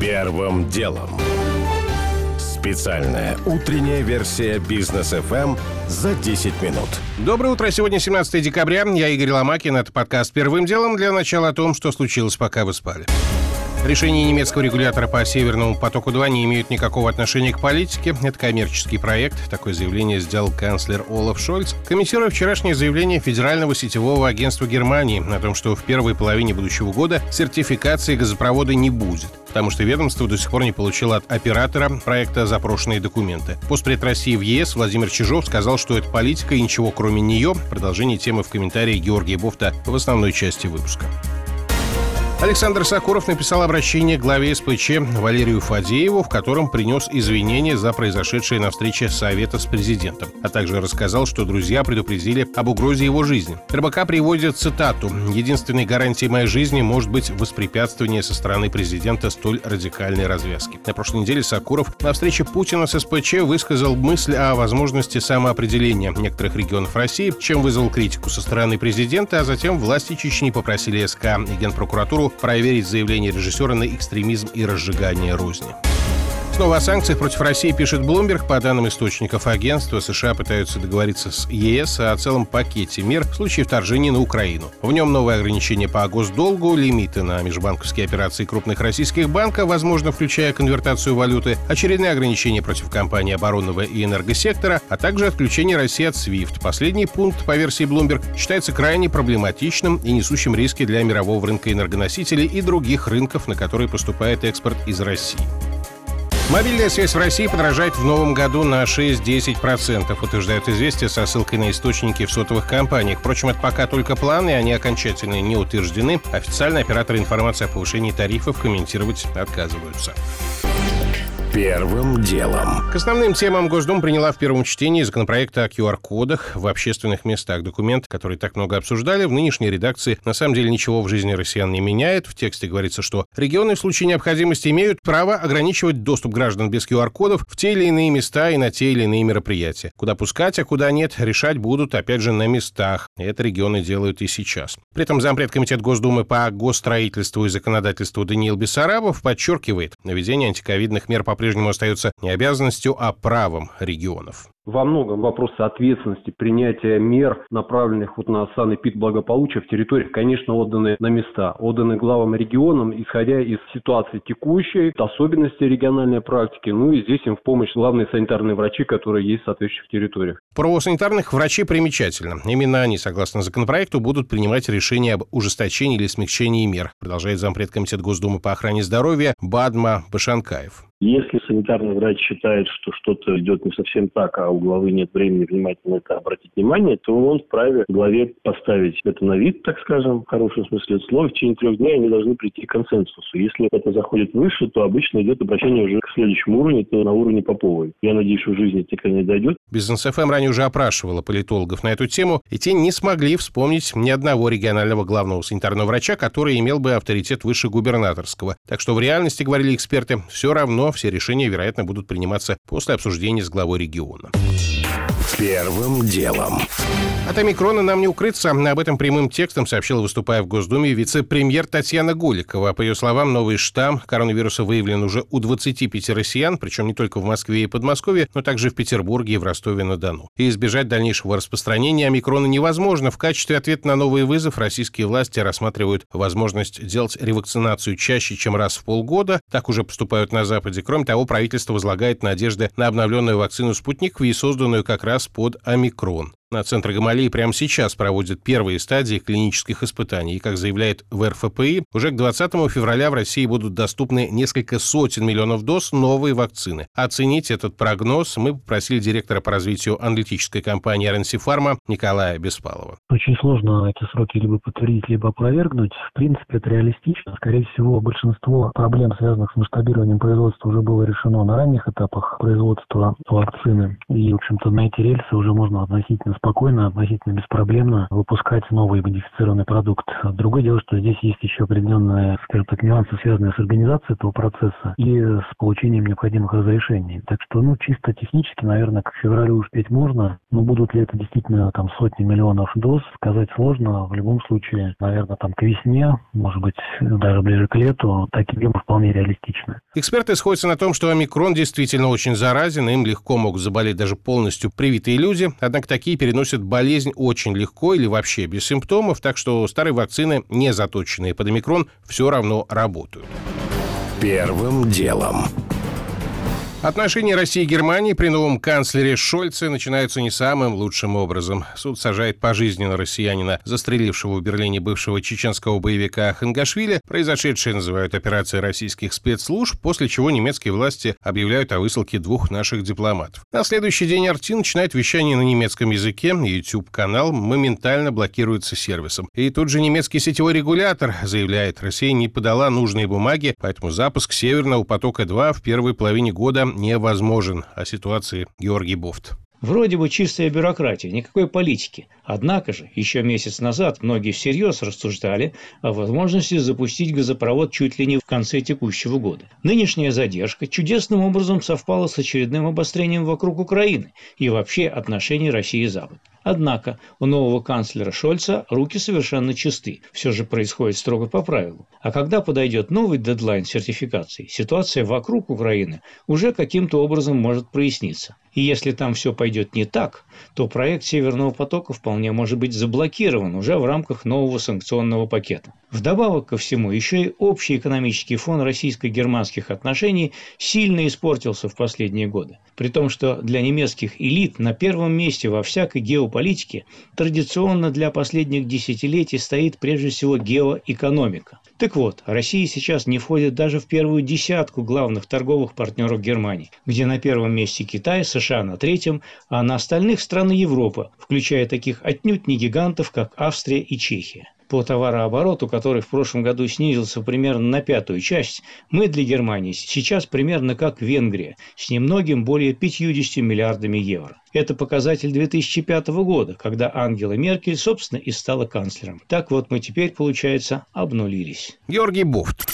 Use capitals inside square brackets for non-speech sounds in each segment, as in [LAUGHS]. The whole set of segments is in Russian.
Первым делом. Специальная утренняя версия бизнес FM за 10 минут. Доброе утро. Сегодня 17 декабря. Я Игорь Ломакин. Это подкаст «Первым делом» для начала о том, что случилось, пока вы спали. Решения немецкого регулятора по «Северному потоку-2» не имеют никакого отношения к политике. Это коммерческий проект. Такое заявление сделал канцлер Олаф Шольц, комментируя вчерашнее заявление Федерального сетевого агентства Германии о том, что в первой половине будущего года сертификации газопровода не будет, потому что ведомство до сих пор не получило от оператора проекта запрошенные документы. Постпред России в ЕС Владимир Чижов сказал, что это политика и ничего кроме нее. Продолжение темы в комментарии Георгия Бофта в основной части выпуска. Александр Сакуров написал обращение главе СПЧ Валерию Фадееву, в котором принес извинения за произошедшее на встрече Совета с президентом, а также рассказал, что друзья предупредили об угрозе его жизни. РБК приводит цитату «Единственной гарантией моей жизни может быть воспрепятствование со стороны президента столь радикальной развязки». На прошлой неделе Сакуров на встрече Путина с СПЧ высказал мысль о возможности самоопределения некоторых регионов России, чем вызвал критику со стороны президента, а затем власти Чечни попросили СК и Генпрокуратуру проверить заявление режиссера на экстремизм и разжигание розни. Снова о санкциях против России пишет Bloomberg. По данным источников агентства, США пытаются договориться с ЕС о целом пакете мер в случае вторжения на Украину. В нем новые ограничения по госдолгу, лимиты на межбанковские операции крупных российских банков, возможно, включая конвертацию валюты, очередные ограничения против компаний оборонного и энергосектора, а также отключение России от SWIFT. Последний пункт, по версии Bloomberg, считается крайне проблематичным и несущим риски для мирового рынка энергоносителей и других рынков, на которые поступает экспорт из России. Мобильная связь в России подорожает в новом году на 6-10%, утверждают известия со ссылкой на источники в сотовых компаниях. Впрочем, это пока только планы, они окончательно не утверждены. Официально операторы информации о повышении тарифов комментировать отказываются. Первым делом. К основным темам Госдума приняла в первом чтении законопроекта о QR-кодах в общественных местах. Документ, который так много обсуждали, в нынешней редакции на самом деле ничего в жизни россиян не меняет. В тексте говорится, что регионы в случае необходимости имеют право ограничивать доступ граждан без QR-кодов в те или иные места и на те или иные мероприятия. Куда пускать, а куда нет, решать будут, опять же, на местах. Это регионы делают и сейчас. При этом зампред комитет Госдумы по госстроительству и законодательству Даниил Бессарабов подчеркивает, наведение антиковидных мер по по-прежнему остается не обязанностью, а правом регионов во многом вопрос ответственности принятия мер, направленных вот на сан пит благополучия в территориях, конечно, отданы на места, отданы главам регионам, исходя из ситуации текущей, особенности региональной практики, ну и здесь им в помощь главные санитарные врачи, которые есть в соответствующих территориях. Про санитарных врачей примечательно. Именно они, согласно законопроекту, будут принимать решения об ужесточении или смягчении мер, продолжает зампред Комитет Госдумы по охране здоровья Бадма Башанкаев. Если санитарный врач считает, что что-то идет не совсем так, а у главы нет времени внимательно это обратить внимание, то он вправе главе поставить это на вид, так скажем, в хорошем смысле слова. В течение трех дней они должны прийти к консенсусу. Если это заходит выше, то обычно идет обращение уже к следующему уровню, это на уровне Поповой. Я надеюсь, что в жизни это не дойдет. Бизнес ФМ ранее уже опрашивала политологов на эту тему, и те не смогли вспомнить ни одного регионального главного санитарного врача, который имел бы авторитет выше губернаторского. Так что в реальности, говорили эксперты, все равно все решения, вероятно, будут приниматься после обсуждения с главой региона. Первым делом. От омикрона нам не укрыться. Об этом прямым текстом сообщила, выступая в Госдуме, вице-премьер Татьяна Голикова. По ее словам, новый штамм коронавируса выявлен уже у 25 россиян, причем не только в Москве и Подмосковье, но также в Петербурге и в Ростове-на-Дону. И избежать дальнейшего распространения омикрона невозможно. В качестве ответа на новый вызов российские власти рассматривают возможность делать ревакцинацию чаще, чем раз в полгода. Так уже поступают на Западе. Кроме того, правительство возлагает надежды на обновленную вакцину «Спутник Ви», созданную как раз под омикрон. На Центре Гамалеи прямо сейчас проводят первые стадии клинических испытаний. И, как заявляет в РФПИ, уже к 20 февраля в России будут доступны несколько сотен миллионов доз новой вакцины. Оценить этот прогноз мы попросили директора по развитию аналитической компании РНС Фарма Николая Беспалова. Очень сложно эти сроки либо подтвердить, либо опровергнуть. В принципе, это реалистично. Скорее всего, большинство проблем, связанных с масштабированием производства, уже было решено на ранних этапах производства вакцины. И, в общем-то, на эти рельсы уже можно относительно спокойно, относительно беспроблемно выпускать новый модифицированный продукт. Другое дело, что здесь есть еще определенные, скажем так, нюансы, связанные с организацией этого процесса и с получением необходимых разрешений. Так что, ну, чисто технически, наверное, к февралю успеть можно, но будут ли это действительно там сотни миллионов доз, сказать сложно. В любом случае, наверное, там к весне, может быть, даже ближе к лету, такие объемы вполне реалистичны. Эксперты сходятся на том, что омикрон действительно очень заразен, и им легко могут заболеть даже полностью привитые люди, однако такие переносят болезнь очень легко или вообще без симптомов, так что старые вакцины, не заточенные под омикрон, все равно работают. Первым делом. Отношения России и Германии при новом канцлере Шольце начинаются не самым лучшим образом. Суд сажает пожизненно россиянина, застрелившего в Берлине бывшего чеченского боевика Хангашвили. Произошедшее называют операцией российских спецслужб, после чего немецкие власти объявляют о высылке двух наших дипломатов. На следующий день Арти начинает вещание на немецком языке. YouTube-канал моментально блокируется сервисом. И тут же немецкий сетевой регулятор заявляет, Россия не подала нужные бумаги, поэтому запуск Северного потока-2 в первой половине года невозможен. О ситуации Георгий Бофт. Вроде бы чистая бюрократия, никакой политики. Однако же, еще месяц назад многие всерьез рассуждали о возможности запустить газопровод чуть ли не в конце текущего года. Нынешняя задержка чудесным образом совпала с очередным обострением вокруг Украины и вообще отношений России и Запада. Однако у нового канцлера Шольца руки совершенно чисты, все же происходит строго по правилу. А когда подойдет новый дедлайн сертификации, ситуация вокруг Украины уже каким-то образом может проясниться. И если там все пойдет не так, то проект Северного потока вполне может быть заблокирован уже в рамках нового санкционного пакета. Вдобавок ко всему, еще и общий экономический фон российско-германских отношений сильно испортился в последние годы. При том, что для немецких элит на первом месте во всякой геополитике традиционно для последних десятилетий стоит прежде всего геоэкономика. Так вот, Россия сейчас не входит даже в первую десятку главных торговых партнеров Германии, где на первом месте Китай, США на третьем, а на остальных страны Европы, включая таких отнюдь не гигантов, как Австрия и Чехия по товарообороту, который в прошлом году снизился примерно на пятую часть, мы для Германии сейчас примерно как Венгрия, с немногим более 50 миллиардами евро. Это показатель 2005 года, когда Ангела Меркель, собственно, и стала канцлером. Так вот мы теперь, получается, обнулились. Георгий Буфт.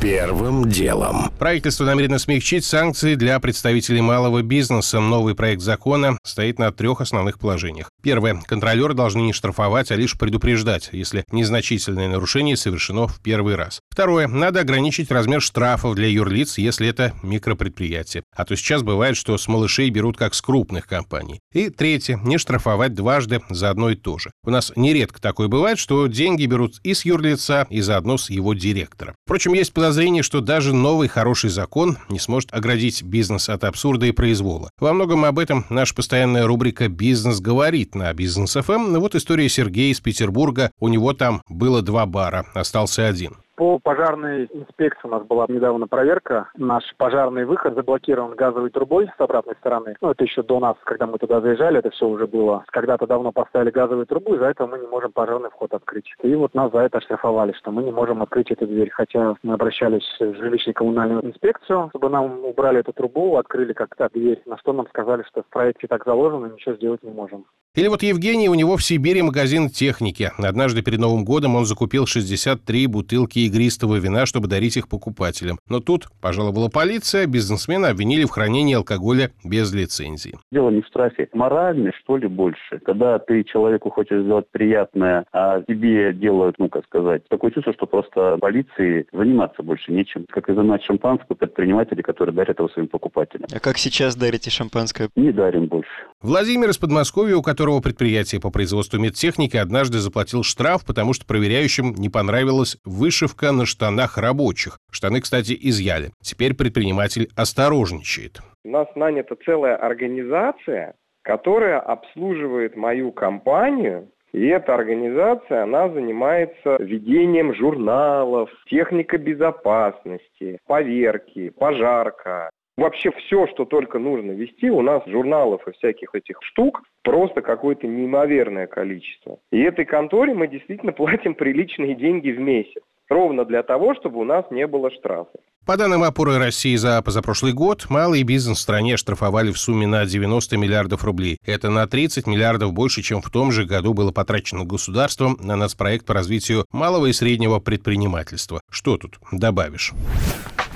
Первым делом. Правительство намерено смягчить санкции для представителей малого бизнеса. Новый проект закона стоит на трех основных положениях. Первое. Контролеры должны не штрафовать, а лишь предупреждать, если незначительное нарушение совершено в первый раз. Второе. Надо ограничить размер штрафов для юрлиц, если это микропредприятие. А то сейчас бывает, что с малышей берут как с крупных компаний. И третье. Не штрафовать дважды за одно и то же. У нас нередко такое бывает, что деньги берут и с юрлица, и заодно с его директора. Впрочем, есть подозрение, что даже новый хороший закон не сможет оградить бизнес от абсурда и произвола. Во многом об этом наша постоянная рубрика «Бизнес говорит» на Бизнес ФМ. Вот история Сергея из Петербурга. У него там было два бара, остался один. По пожарной инспекции у нас была недавно проверка. Наш пожарный выход заблокирован газовой трубой с обратной стороны. Ну, это еще до нас, когда мы туда заезжали, это все уже было. Когда-то давно поставили газовую трубу, из-за этого мы не можем пожарный вход открыть. И вот нас за это оштрафовали, что мы не можем открыть эту дверь. Хотя мы обращались в жилищно-коммунальную инспекцию, чтобы нам убрали эту трубу, открыли как-то дверь. На что нам сказали, что в проекте так заложено, ничего сделать не можем. Или вот Евгений, у него в Сибири магазин техники. Однажды перед Новым годом он закупил 63 бутылки игристого вина, чтобы дарить их покупателям. Но тут пожаловала полиция, бизнесмена обвинили в хранении алкоголя без лицензии. Дело не в штрафе. Моральный, что ли, больше. Когда ты человеку хочешь сделать приятное, а тебе делают, ну, как сказать, такое чувство, что просто полиции заниматься больше нечем. Как изымать шампанское предприниматели, которые дарят его своим покупателям. А как сейчас дарите шампанское? Не дарим больше. Владимир из Подмосковья, у которого предприятие по производству медтехники, однажды заплатил штраф, потому что проверяющим не понравилась вышивка вышивка на штанах рабочих. Штаны, кстати, изъяли. Теперь предприниматель осторожничает. У нас нанята целая организация, которая обслуживает мою компанию и эта организация, она занимается ведением журналов, техника безопасности, поверки, пожарка. Вообще все, что только нужно вести, у нас журналов и всяких этих штук просто какое-то неимоверное количество. И этой конторе мы действительно [LAUGHS] платим приличные деньги в месяц ровно для того, чтобы у нас не было штрафов. По данным опоры России за позапрошлый год, малый бизнес в стране штрафовали в сумме на 90 миллиардов рублей. Это на 30 миллиардов больше, чем в том же году было потрачено государством на нацпроект по развитию малого и среднего предпринимательства. Что тут добавишь?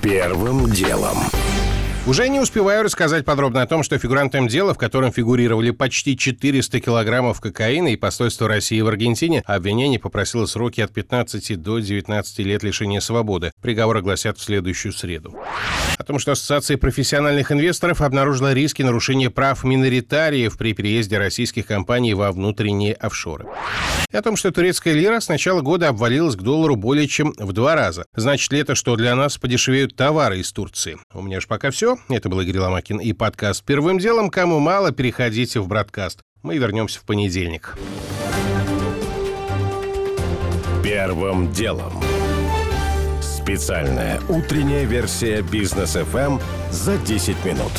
Первым делом. Уже не успеваю рассказать подробно о том, что фигурантом дела, в котором фигурировали почти 400 килограммов кокаина и посольство России в Аргентине, обвинение попросило сроки от 15 до 19 лет лишения свободы. Приговор огласят в следующую среду. О том, что Ассоциация профессиональных инвесторов обнаружила риски нарушения прав миноритариев при переезде российских компаний во внутренние офшоры. И о том, что турецкая лира с начала года обвалилась к доллару более чем в два раза. Значит ли это, что для нас подешевеют товары из Турции? У меня же пока все. Это был Игорь Ломакин и подкаст «Первым делом». Кому мало, переходите в Браткаст. Мы вернемся в понедельник. Первым делом. Специальная утренняя версия бизнес FM за 10 минут.